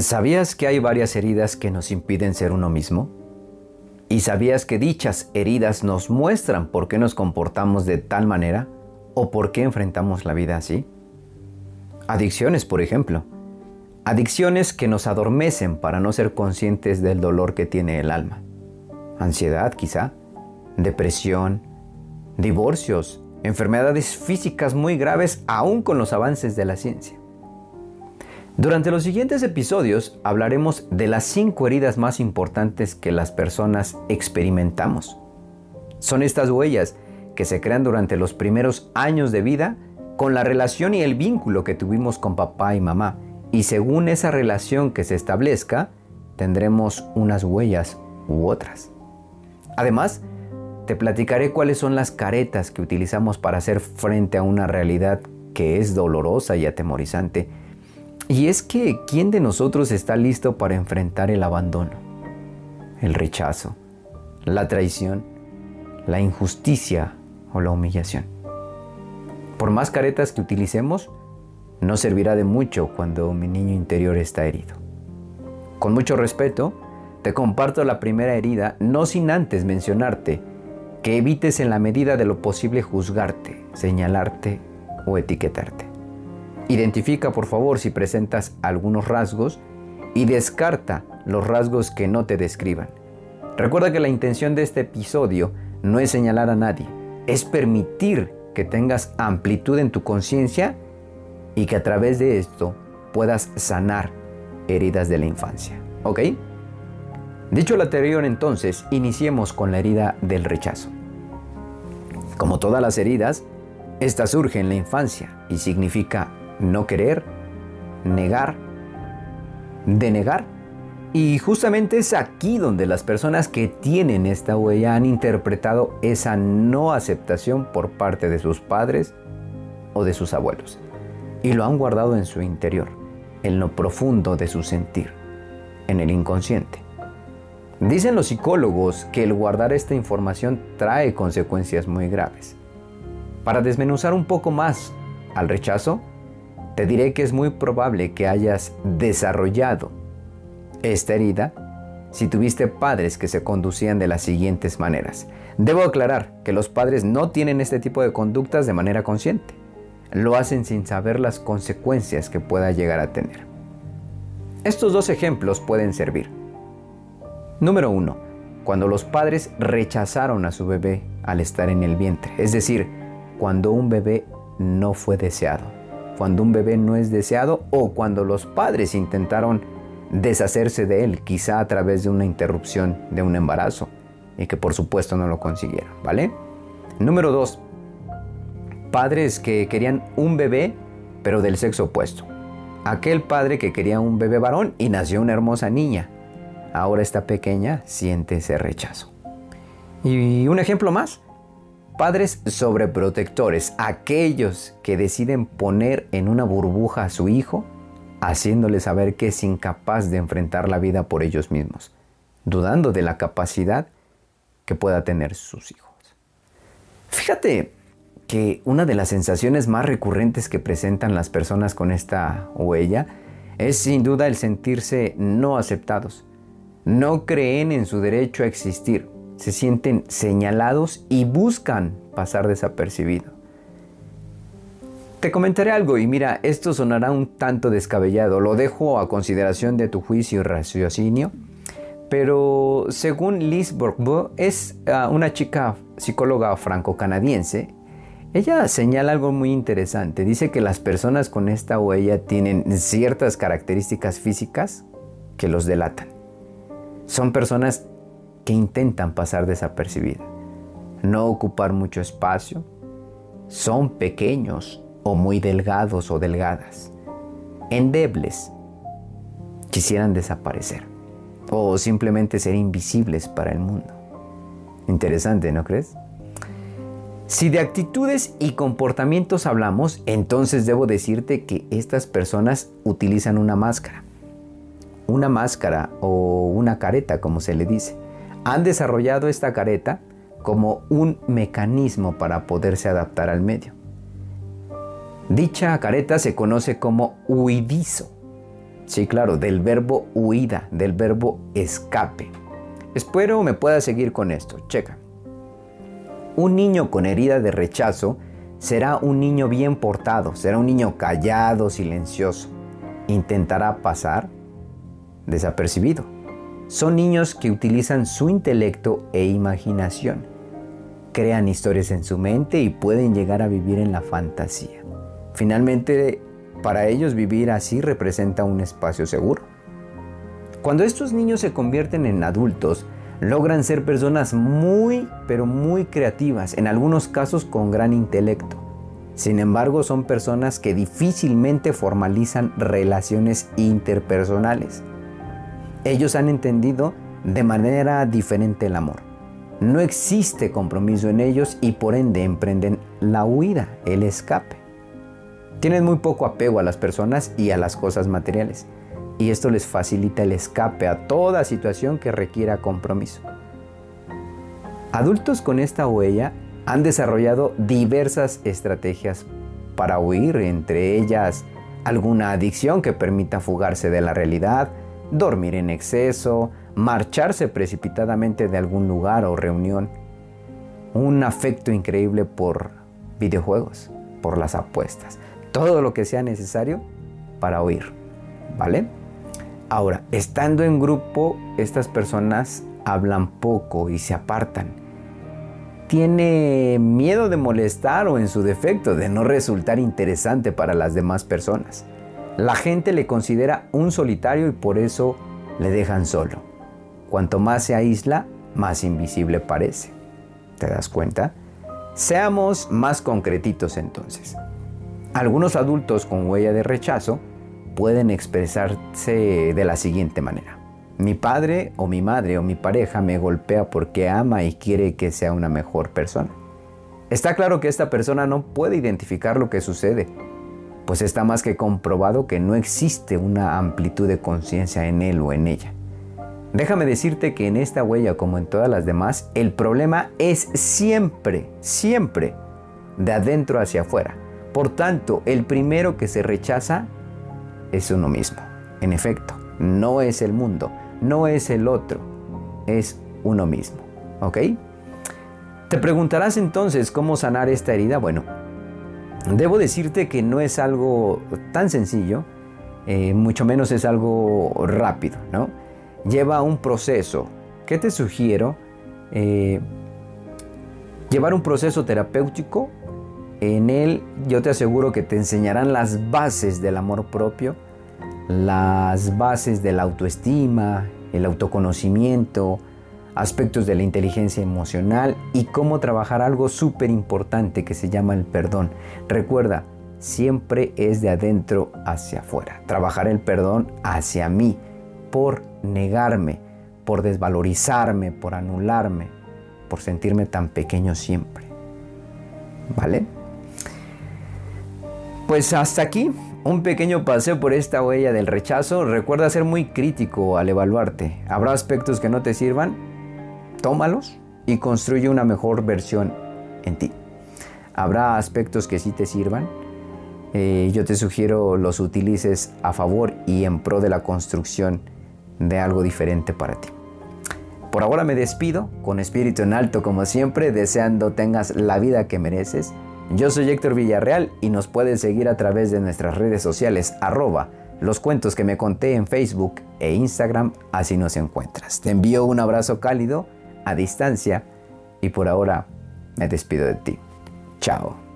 ¿Sabías que hay varias heridas que nos impiden ser uno mismo? ¿Y sabías que dichas heridas nos muestran por qué nos comportamos de tal manera o por qué enfrentamos la vida así? Adicciones, por ejemplo. Adicciones que nos adormecen para no ser conscientes del dolor que tiene el alma. Ansiedad, quizá. Depresión. Divorcios. Enfermedades físicas muy graves aún con los avances de la ciencia. Durante los siguientes episodios hablaremos de las cinco heridas más importantes que las personas experimentamos. Son estas huellas que se crean durante los primeros años de vida con la relación y el vínculo que tuvimos con papá y mamá. Y según esa relación que se establezca, tendremos unas huellas u otras. Además, te platicaré cuáles son las caretas que utilizamos para hacer frente a una realidad que es dolorosa y atemorizante y es que, ¿quién de nosotros está listo para enfrentar el abandono, el rechazo, la traición, la injusticia o la humillación? Por más caretas que utilicemos, no servirá de mucho cuando mi niño interior está herido. Con mucho respeto, te comparto la primera herida, no sin antes mencionarte que evites en la medida de lo posible juzgarte, señalarte o etiquetarte. Identifica por favor si presentas algunos rasgos y descarta los rasgos que no te describan. Recuerda que la intención de este episodio no es señalar a nadie, es permitir que tengas amplitud en tu conciencia y que a través de esto puedas sanar heridas de la infancia. ¿Ok? Dicho lo anterior entonces, iniciemos con la herida del rechazo. Como todas las heridas, esta surge en la infancia y significa no querer, negar, denegar. Y justamente es aquí donde las personas que tienen esta huella han interpretado esa no aceptación por parte de sus padres o de sus abuelos. Y lo han guardado en su interior, en lo profundo de su sentir, en el inconsciente. Dicen los psicólogos que el guardar esta información trae consecuencias muy graves. Para desmenuzar un poco más al rechazo, te diré que es muy probable que hayas desarrollado esta herida si tuviste padres que se conducían de las siguientes maneras. Debo aclarar que los padres no tienen este tipo de conductas de manera consciente. Lo hacen sin saber las consecuencias que pueda llegar a tener. Estos dos ejemplos pueden servir. Número 1. Cuando los padres rechazaron a su bebé al estar en el vientre, es decir, cuando un bebé no fue deseado cuando un bebé no es deseado o cuando los padres intentaron deshacerse de él, quizá a través de una interrupción de un embarazo y que por supuesto no lo consiguieron, ¿vale? Número dos, padres que querían un bebé pero del sexo opuesto. Aquel padre que quería un bebé varón y nació una hermosa niña. Ahora esta pequeña siente ese rechazo. Y un ejemplo más, Padres sobreprotectores, aquellos que deciden poner en una burbuja a su hijo, haciéndole saber que es incapaz de enfrentar la vida por ellos mismos, dudando de la capacidad que pueda tener sus hijos. Fíjate que una de las sensaciones más recurrentes que presentan las personas con esta huella es sin duda el sentirse no aceptados. No creen en su derecho a existir se sienten señalados y buscan pasar desapercibido. Te comentaré algo y mira, esto sonará un tanto descabellado, lo dejo a consideración de tu juicio y raciocinio, pero según Liz Bourbeau, es ah, una chica psicóloga franco-canadiense, ella señala algo muy interesante, dice que las personas con esta huella tienen ciertas características físicas que los delatan. Son personas que intentan pasar desapercibida. No ocupar mucho espacio. Son pequeños o muy delgados o delgadas. Endebles. Quisieran desaparecer. O simplemente ser invisibles para el mundo. Interesante, ¿no crees? Si de actitudes y comportamientos hablamos, entonces debo decirte que estas personas utilizan una máscara. Una máscara o una careta, como se le dice han desarrollado esta careta como un mecanismo para poderse adaptar al medio. Dicha careta se conoce como huidizo Sí, claro, del verbo huida, del verbo escape. Espero me pueda seguir con esto. Checa. Un niño con herida de rechazo será un niño bien portado, será un niño callado, silencioso. Intentará pasar desapercibido. Son niños que utilizan su intelecto e imaginación. Crean historias en su mente y pueden llegar a vivir en la fantasía. Finalmente, para ellos vivir así representa un espacio seguro. Cuando estos niños se convierten en adultos, logran ser personas muy, pero muy creativas, en algunos casos con gran intelecto. Sin embargo, son personas que difícilmente formalizan relaciones interpersonales. Ellos han entendido de manera diferente el amor. No existe compromiso en ellos y por ende emprenden la huida, el escape. Tienen muy poco apego a las personas y a las cosas materiales, y esto les facilita el escape a toda situación que requiera compromiso. Adultos con esta huella han desarrollado diversas estrategias para huir, entre ellas alguna adicción que permita fugarse de la realidad, dormir en exceso, marcharse precipitadamente de algún lugar o reunión, un afecto increíble por videojuegos, por las apuestas, todo lo que sea necesario para oír, ¿vale? Ahora, estando en grupo, estas personas hablan poco y se apartan. Tiene miedo de molestar o en su defecto de no resultar interesante para las demás personas. La gente le considera un solitario y por eso le dejan solo. Cuanto más se aísla, más invisible parece. ¿Te das cuenta? Seamos más concretitos entonces. Algunos adultos con huella de rechazo pueden expresarse de la siguiente manera. Mi padre o mi madre o mi pareja me golpea porque ama y quiere que sea una mejor persona. Está claro que esta persona no puede identificar lo que sucede, pues está más que comprobado que no existe una amplitud de conciencia en él o en ella. Déjame decirte que en esta huella como en todas las demás, el problema es siempre, siempre de adentro hacia afuera. Por tanto, el primero que se rechaza es uno mismo. En efecto, no es el mundo, no es el otro, es uno mismo. ¿Ok? Te preguntarás entonces cómo sanar esta herida. Bueno, debo decirte que no es algo tan sencillo, eh, mucho menos es algo rápido, ¿no? Lleva un proceso. ¿Qué te sugiero? Eh, llevar un proceso terapéutico en él yo te aseguro que te enseñarán las bases del amor propio, las bases de la autoestima, el autoconocimiento, aspectos de la inteligencia emocional y cómo trabajar algo súper importante que se llama el perdón. Recuerda, siempre es de adentro hacia afuera. Trabajar el perdón hacia mí por negarme, por desvalorizarme, por anularme, por sentirme tan pequeño siempre. ¿Vale? Pues hasta aquí un pequeño paseo por esta huella del rechazo. Recuerda ser muy crítico al evaluarte. Habrá aspectos que no te sirvan, tómalos y construye una mejor versión en ti. Habrá aspectos que sí te sirvan. Eh, yo te sugiero los utilices a favor y en pro de la construcción de algo diferente para ti. Por ahora me despido con espíritu en alto como siempre, deseando tengas la vida que mereces yo soy Héctor Villarreal y nos puedes seguir a través de nuestras redes sociales arroba los cuentos que me conté en Facebook e Instagram, así nos encuentras. Te envío un abrazo cálido a distancia y por ahora me despido de ti. Chao.